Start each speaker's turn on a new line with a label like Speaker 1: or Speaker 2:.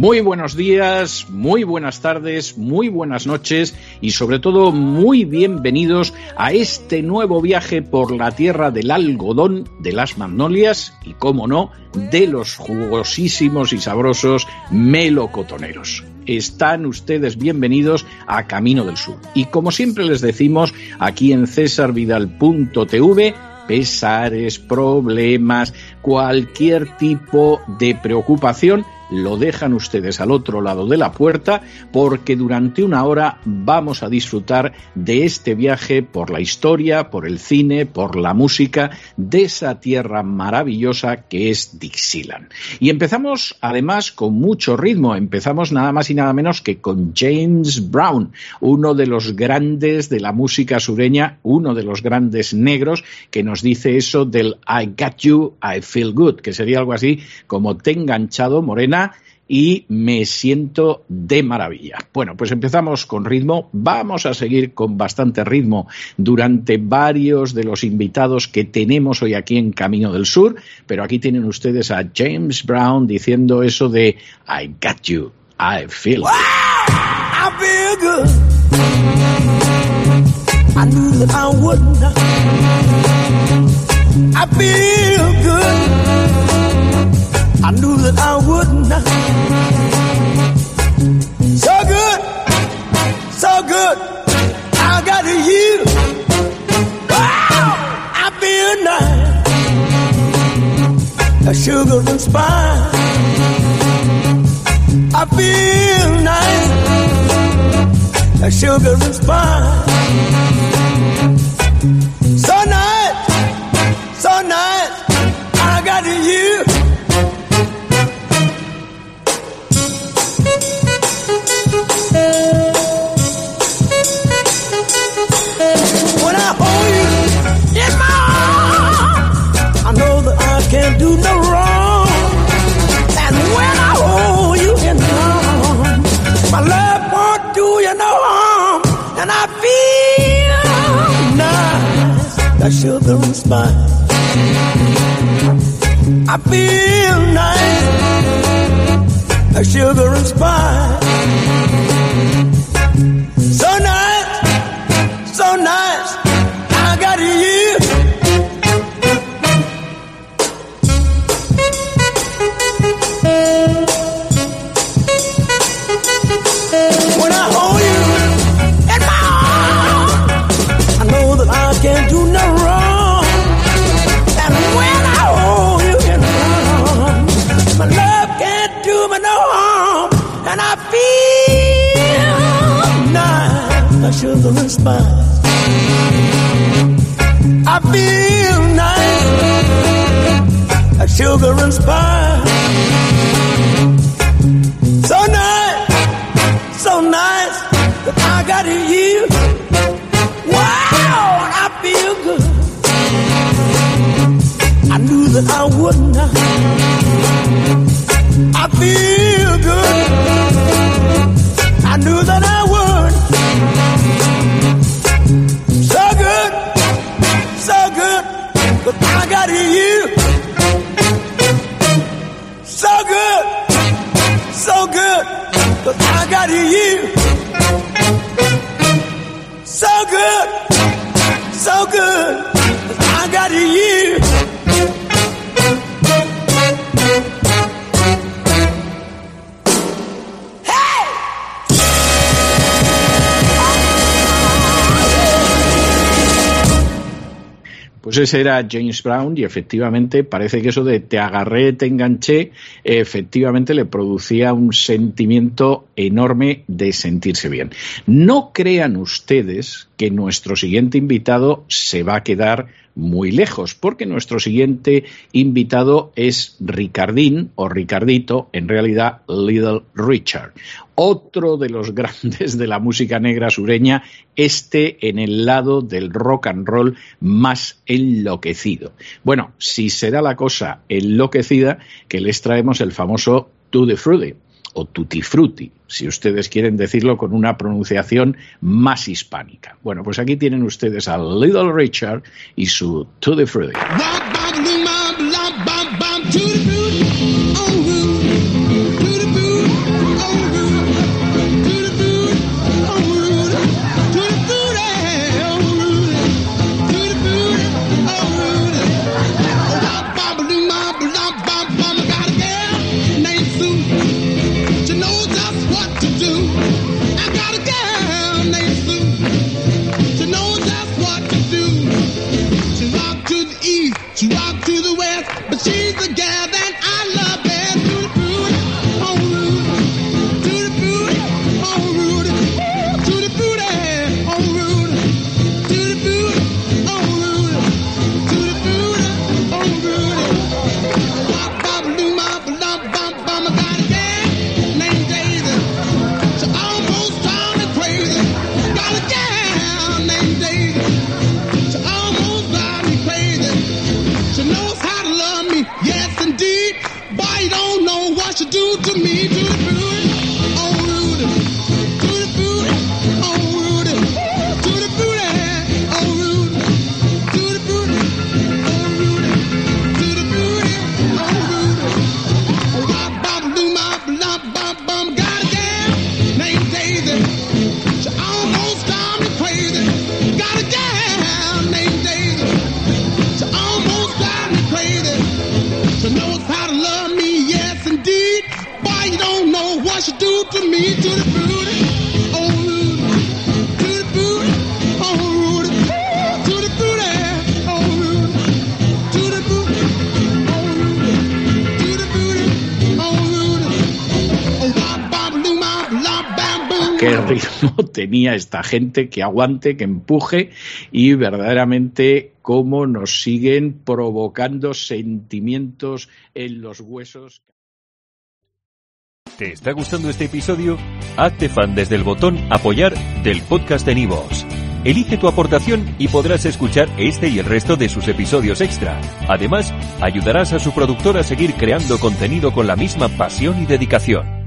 Speaker 1: Muy buenos días, muy buenas tardes, muy buenas noches y sobre todo muy bienvenidos a este nuevo viaje por la tierra del algodón, de las magnolias y, como no, de los jugosísimos y sabrosos melocotoneros. Están ustedes bienvenidos a Camino del Sur. Y como siempre les decimos, aquí en cesarvidal.tv, pesares, problemas, cualquier tipo de preocupación, lo dejan ustedes al otro lado de la puerta porque durante una hora vamos a disfrutar de este viaje por la historia, por el cine, por la música de esa tierra maravillosa que es Dixieland. Y empezamos además con mucho ritmo, empezamos nada más y nada menos que con James Brown, uno de los grandes de la música sureña, uno de los grandes negros que nos dice eso del I got you, I feel good, que sería algo así como te enganchado morena y me siento de maravilla. Bueno, pues empezamos con ritmo, vamos a seguir con bastante ritmo durante varios de los invitados que tenemos hoy aquí en Camino del Sur, pero aquí tienen ustedes a James Brown diciendo eso de I got you, I feel
Speaker 2: wow, I feel good. I feel good. I knew that I wouldn't. So good, so good. I got. Wow, I feel nice. A sugar and spice. I feel nice. A sugar and spice. Nice, that sugar and spice. I feel nice, that sugar and spice. Sugar and spice. I feel nice, like sugar and spice. So nice, so nice that I got you.
Speaker 1: Pues ese era James Brown y efectivamente parece que eso de te agarré, te enganché, efectivamente le producía un sentimiento enorme de sentirse bien. No crean ustedes
Speaker 3: que nuestro siguiente invitado se va a quedar muy lejos, porque nuestro siguiente invitado es Ricardín o Ricardito, en realidad Little Richard, otro de los grandes de la música negra sureña, este en el lado del rock and roll más enloquecido. Bueno, si será la cosa enloquecida, que les traemos el famoso To the Fruity o Tutti Frutti, si ustedes quieren decirlo con una pronunciación más hispánica. Bueno, pues aquí tienen ustedes a Little Richard y su Tutti Frutti. Qué ritmo tenía esta gente, que aguante, que empuje y verdaderamente cómo nos siguen provocando sentimientos en los huesos.
Speaker 4: ¿Te está gustando este episodio? Hazte fan desde el botón apoyar del podcast de Nivos. Elige tu aportación y podrás escuchar este y el resto de sus episodios extra. Además, ayudarás a su productor a seguir creando contenido con la misma pasión y dedicación.